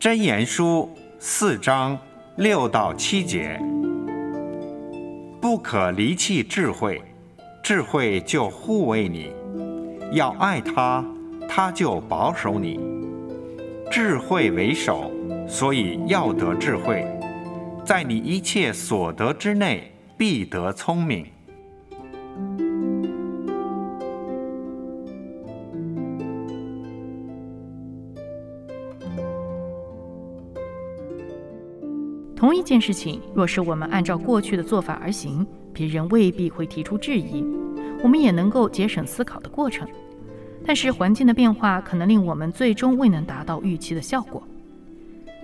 箴言书四章六到七节，不可离弃智慧，智慧就护卫你；要爱他，他就保守你。智慧为首，所以要得智慧，在你一切所得之内，必得聪明。同一件事情，若是我们按照过去的做法而行，别人未必会提出质疑，我们也能够节省思考的过程。但是环境的变化可能令我们最终未能达到预期的效果。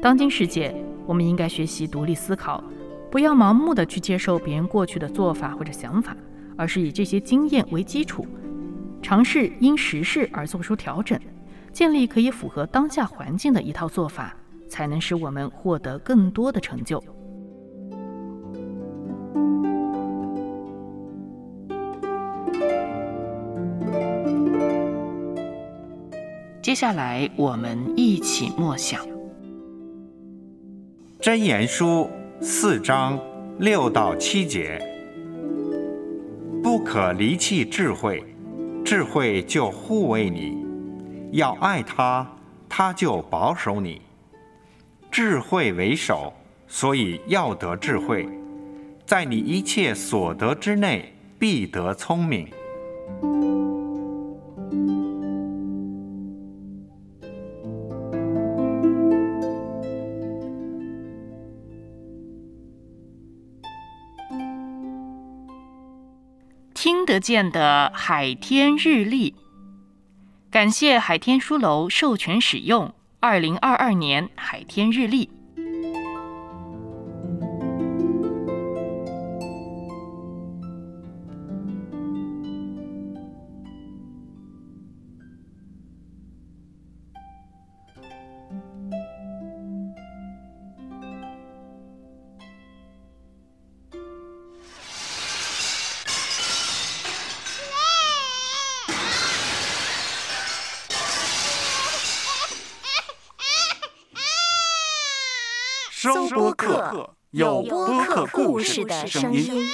当今世界，我们应该学习独立思考，不要盲目的去接受别人过去的做法或者想法，而是以这些经验为基础，尝试因时事而做出调整，建立可以符合当下环境的一套做法。才能使我们获得更多的成就。接下来，我们一起默想《真言书》四章六到七节：不可离弃智慧，智慧就护卫你；要爱他，他就保守你。智慧为首，所以要得智慧，在你一切所得之内，必得聪明。听得见的海天日历，感谢海天书楼授权使用。二零二二年海天日历。收播客，有播客故事的声音。